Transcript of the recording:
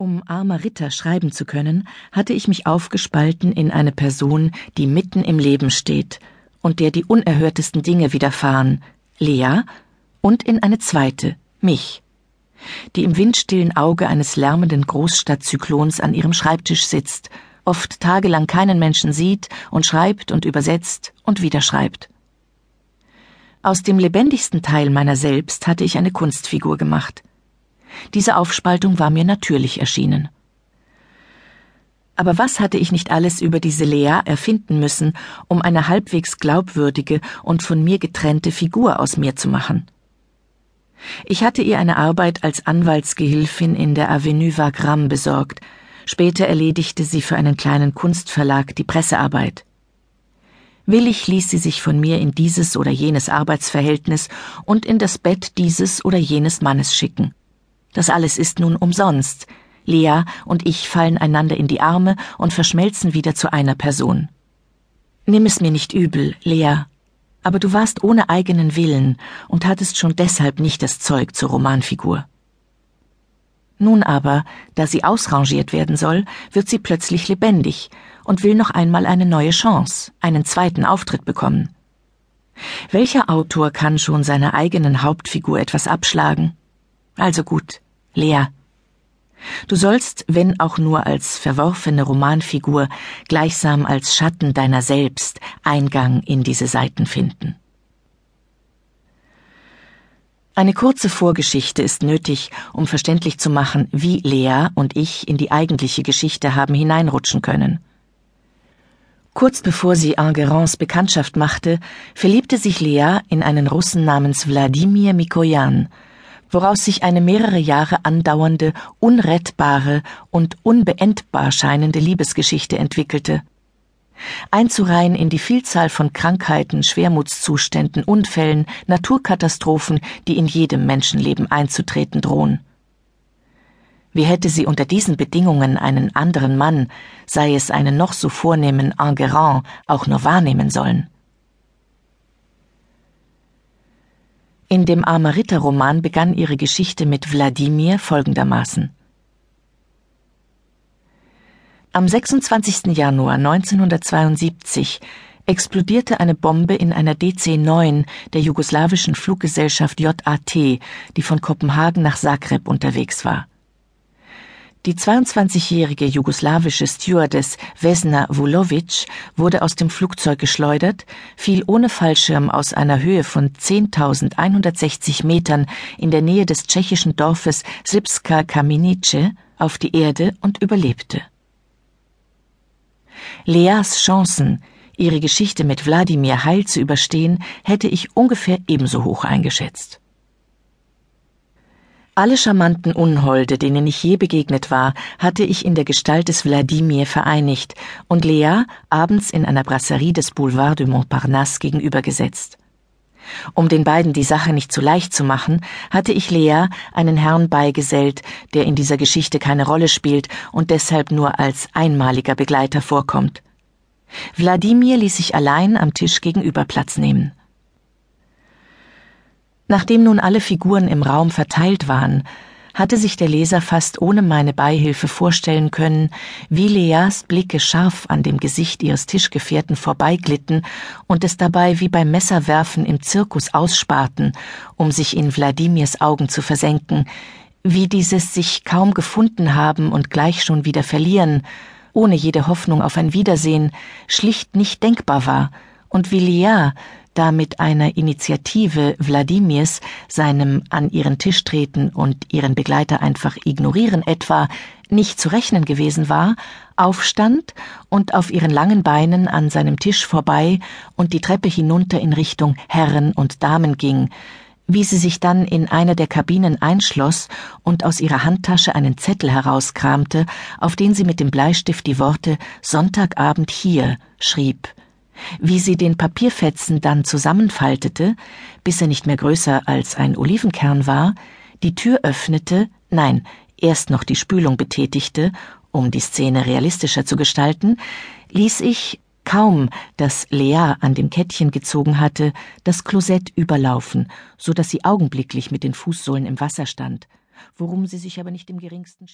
Um armer Ritter schreiben zu können, hatte ich mich aufgespalten in eine Person, die mitten im Leben steht und der die unerhörtesten Dinge widerfahren, Lea, und in eine zweite, mich, die im windstillen Auge eines lärmenden Großstadtzyklons an ihrem Schreibtisch sitzt, oft tagelang keinen Menschen sieht und schreibt und übersetzt und wieder schreibt. Aus dem lebendigsten Teil meiner selbst hatte ich eine Kunstfigur gemacht. Diese Aufspaltung war mir natürlich erschienen. Aber was hatte ich nicht alles über diese Lea erfinden müssen, um eine halbwegs glaubwürdige und von mir getrennte Figur aus mir zu machen? Ich hatte ihr eine Arbeit als Anwaltsgehilfin in der Avenue Wagram besorgt. Später erledigte sie für einen kleinen Kunstverlag die Pressearbeit. Willig ließ sie sich von mir in dieses oder jenes Arbeitsverhältnis und in das Bett dieses oder jenes Mannes schicken. Das alles ist nun umsonst. Lea und ich fallen einander in die Arme und verschmelzen wieder zu einer Person. Nimm es mir nicht übel, Lea, aber du warst ohne eigenen Willen und hattest schon deshalb nicht das Zeug zur Romanfigur. Nun aber, da sie ausrangiert werden soll, wird sie plötzlich lebendig und will noch einmal eine neue Chance, einen zweiten Auftritt bekommen. Welcher Autor kann schon seiner eigenen Hauptfigur etwas abschlagen? Also gut, Lea. Du sollst, wenn auch nur als verworfene Romanfigur, gleichsam als Schatten deiner selbst Eingang in diese Seiten finden. Eine kurze Vorgeschichte ist nötig, um verständlich zu machen, wie Lea und ich in die eigentliche Geschichte haben hineinrutschen können. Kurz bevor sie Enguerrands Bekanntschaft machte, verliebte sich Lea in einen Russen namens Wladimir Mikoyan, woraus sich eine mehrere Jahre andauernde, unrettbare und unbeendbar scheinende Liebesgeschichte entwickelte. Einzureihen in die Vielzahl von Krankheiten, Schwermutszuständen, Unfällen, Naturkatastrophen, die in jedem Menschenleben einzutreten drohen. Wie hätte sie unter diesen Bedingungen einen anderen Mann, sei es einen noch so vornehmen Enguerrand, auch nur wahrnehmen sollen? In dem Armer-Ritter-Roman begann ihre Geschichte mit Wladimir folgendermaßen. Am 26. Januar 1972 explodierte eine Bombe in einer DC-9 der jugoslawischen Fluggesellschaft JAT, die von Kopenhagen nach Zagreb unterwegs war. Die 22-jährige jugoslawische Stewardess Vesna Vulovic wurde aus dem Flugzeug geschleudert, fiel ohne Fallschirm aus einer Höhe von 10.160 Metern in der Nähe des tschechischen Dorfes Srpska Kamenice auf die Erde und überlebte. Leas Chancen, ihre Geschichte mit Wladimir heil zu überstehen, hätte ich ungefähr ebenso hoch eingeschätzt. Alle charmanten Unholde, denen ich je begegnet war, hatte ich in der Gestalt des Wladimir vereinigt und Lea abends in einer Brasserie des Boulevard de Montparnasse gegenübergesetzt. Um den beiden die Sache nicht zu leicht zu machen, hatte ich Lea einen Herrn beigesellt, der in dieser Geschichte keine Rolle spielt und deshalb nur als einmaliger Begleiter vorkommt. Wladimir ließ sich allein am Tisch gegenüber Platz nehmen. Nachdem nun alle Figuren im Raum verteilt waren, hatte sich der Leser fast ohne meine Beihilfe vorstellen können, wie Leas Blicke scharf an dem Gesicht ihres Tischgefährten vorbeiglitten und es dabei wie beim Messerwerfen im Zirkus aussparten, um sich in Wladimirs Augen zu versenken, wie dieses sich kaum gefunden haben und gleich schon wieder verlieren, ohne jede Hoffnung auf ein Wiedersehen, schlicht nicht denkbar war, und wie Lea, da mit einer Initiative Wladimirs, seinem an ihren Tisch treten und ihren Begleiter einfach ignorieren etwa, nicht zu rechnen gewesen war, aufstand und auf ihren langen Beinen an seinem Tisch vorbei und die Treppe hinunter in Richtung Herren und Damen ging, wie sie sich dann in einer der Kabinen einschloss und aus ihrer Handtasche einen Zettel herauskramte, auf den sie mit dem Bleistift die Worte Sonntagabend hier schrieb, wie sie den Papierfetzen dann zusammenfaltete, bis er nicht mehr größer als ein Olivenkern war, die Tür öffnete, nein, erst noch die Spülung betätigte, um die Szene realistischer zu gestalten, ließ ich, kaum, dass Lea an dem Kettchen gezogen hatte, das Klosett überlaufen, so dass sie augenblicklich mit den Fußsohlen im Wasser stand, worum sie sich aber nicht im geringsten